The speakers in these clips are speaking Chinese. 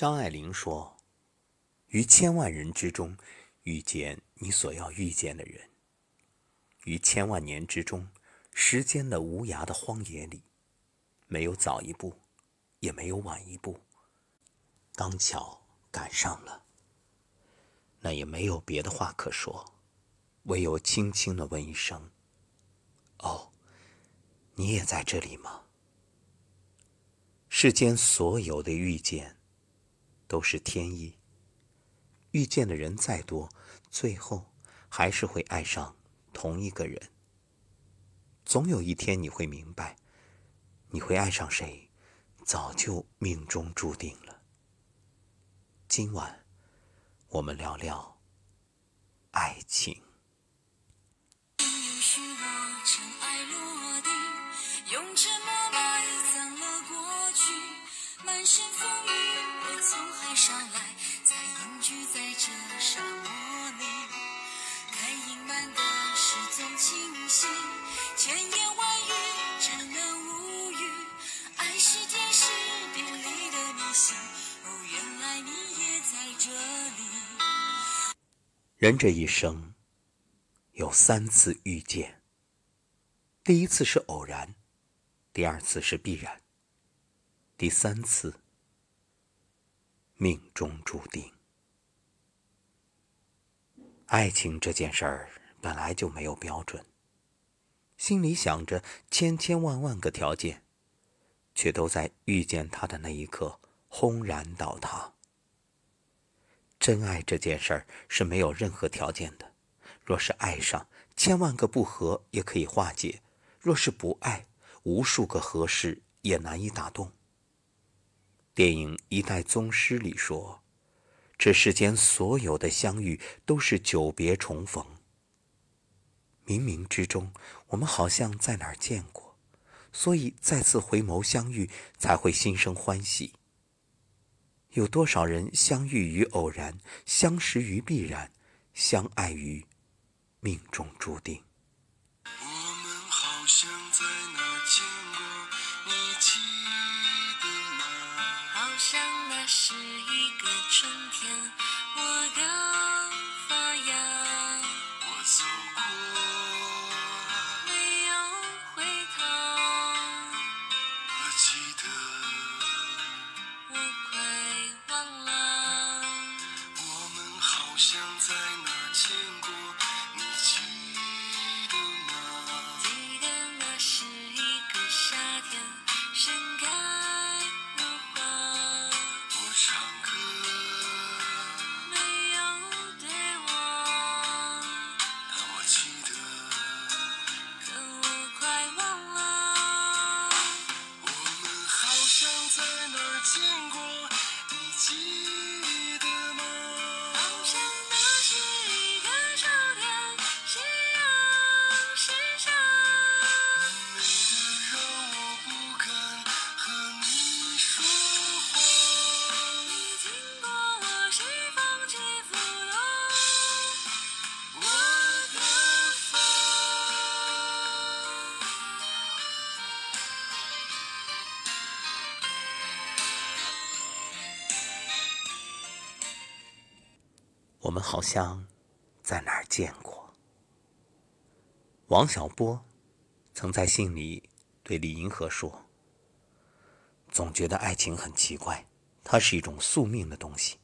张爱玲说：“于千万人之中，遇见你所要遇见的人；于千万年之中，时间的无涯的荒野里，没有早一步，也没有晚一步，刚巧赶上了。那也没有别的话可说，唯有轻轻的问一声：‘哦，你也在这里吗？’世间所有的遇见。”都是天意。遇见的人再多，最后还是会爱上同一个人。总有一天你会明白，你会爱上谁，早就命中注定了。今晚，我们聊聊爱情。满身风雨，我从海上来，才隐居在这沙漠里。该隐瞒的事总清晰，千言万语只能无语。爱是天时地利的迷信，哦，原来你也在这里。人这一生有三次遇见，第一次是偶然，第二次是必然。第三次命中注定。爱情这件事儿本来就没有标准，心里想着千千万万个条件，却都在遇见他的那一刻轰然倒塌。真爱这件事儿是没有任何条件的，若是爱上，千万个不合也可以化解；若是不爱，无数个合适也难以打动。电影《一代宗师》里说：“这世间所有的相遇都是久别重逢。”冥冥之中，我们好像在哪儿见过，所以再次回眸相遇，才会心生欢喜。有多少人相遇于偶然，相识于必然，相爱于命中注定？是一个春天，我的我们好像在哪儿见过。王小波曾在信里对李银河说：“总觉得爱情很奇怪，它是一种宿命的东西。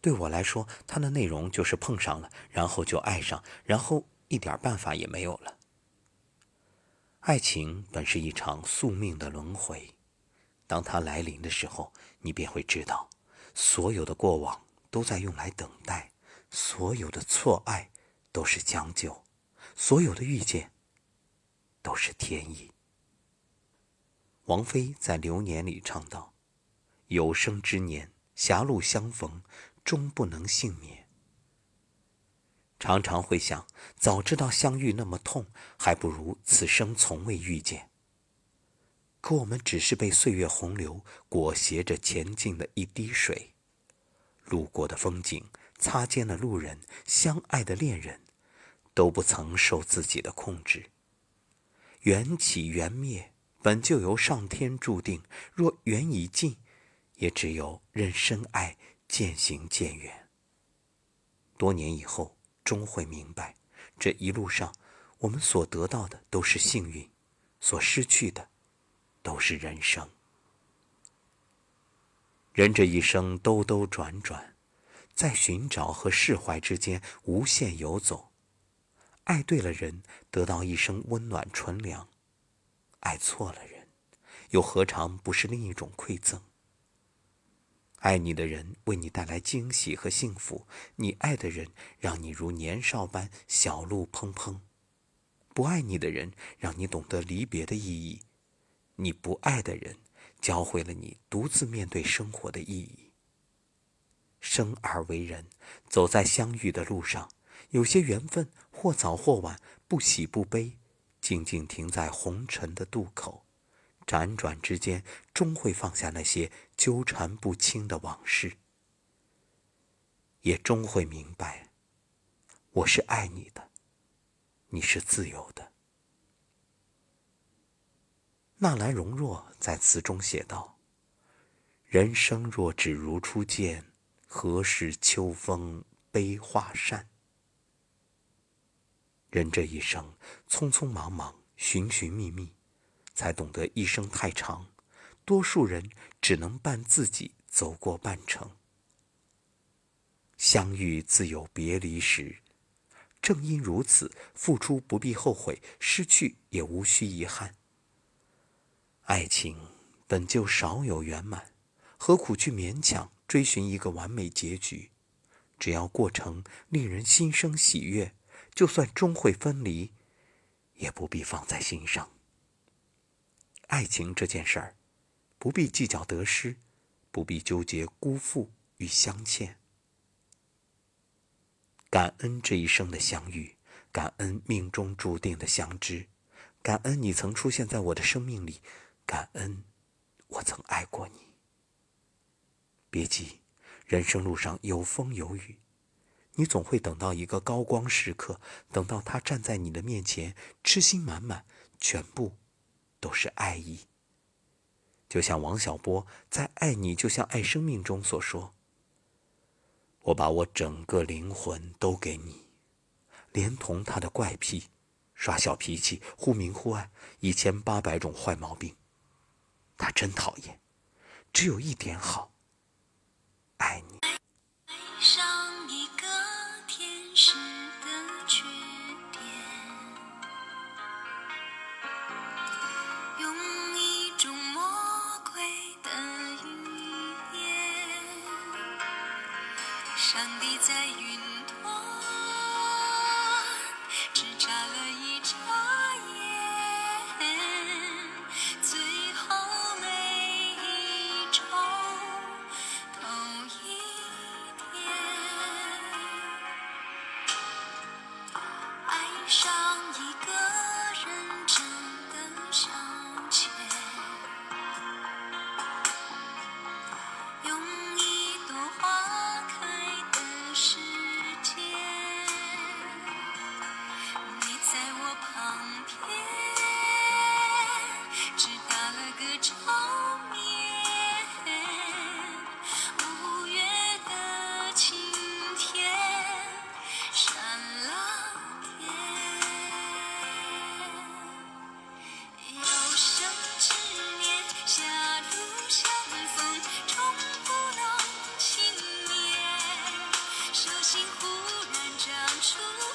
对我来说，它的内容就是碰上了，然后就爱上，然后一点办法也没有了。爱情本是一场宿命的轮回，当它来临的时候，你便会知道，所有的过往都在用来等待。”所有的错爱都是将就，所有的遇见都是天意。王菲在《流年》里唱道：“有生之年，狭路相逢，终不能幸免。”常常会想，早知道相遇那么痛，还不如此生从未遇见。可我们只是被岁月洪流裹挟着前进的一滴水，路过的风景。擦肩的路人，相爱的恋人，都不曾受自己的控制。缘起缘灭，本就由上天注定。若缘已尽，也只有任深爱，渐行渐远。多年以后，终会明白，这一路上我们所得到的都是幸运，所失去的都是人生。人这一生兜兜转转，在寻找和释怀之间无限游走。爱对了人，得到一生温暖纯良；爱错了人，又何尝不是另一种馈赠？爱你的人为你带来惊喜和幸福，你爱的人让你如年少般小鹿砰砰；不爱你的人让你懂得离别的意义，你不爱的人。教会了你独自面对生活的意义。生而为人，走在相遇的路上，有些缘分或早或晚，不喜不悲，静静停在红尘的渡口，辗转之间，终会放下那些纠缠不清的往事，也终会明白，我是爱你的，你是自由的。纳兰容若在词中写道：“人生若只如初见，何事秋风悲画扇？”人这一生匆匆忙忙，寻寻觅觅，才懂得一生太长，多数人只能伴自己走过半程。相遇自有别离时，正因如此，付出不必后悔，失去也无需遗憾。爱情本就少有圆满，何苦去勉强追寻一个完美结局？只要过程令人心生喜悦，就算终会分离，也不必放在心上。爱情这件事儿，不必计较得失，不必纠结辜负与相欠。感恩这一生的相遇，感恩命中注定的相知，感恩你曾出现在我的生命里。感恩，我曾爱过你。别急，人生路上有风有雨，你总会等到一个高光时刻，等到他站在你的面前，痴心满满，全部都是爱意。就像王小波在《爱你就像爱生命》中所说：“我把我整个灵魂都给你，连同他的怪癖、耍小脾气、忽明忽暗、一千八百种坏毛病。”他真讨厌，只有一点好，爱你。爱上一个天使天只打了个照面五月的晴天闪了电有生之年狭路相逢终不能幸免手心忽然长出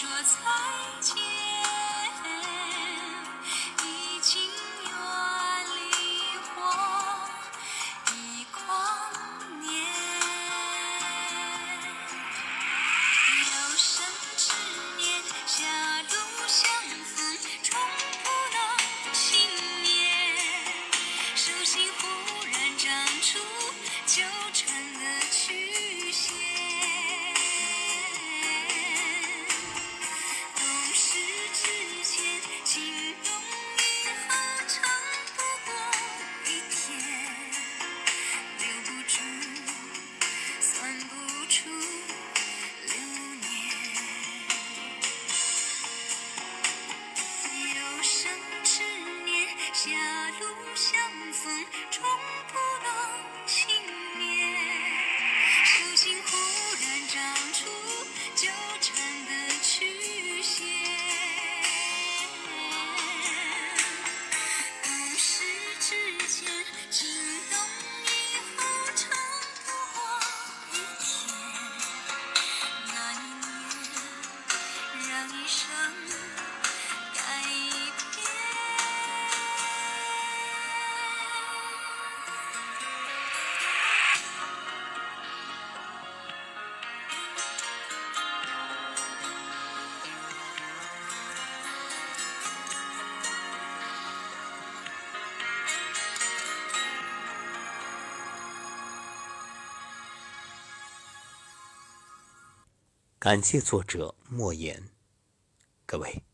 说再见。情动感谢作者莫言。各位。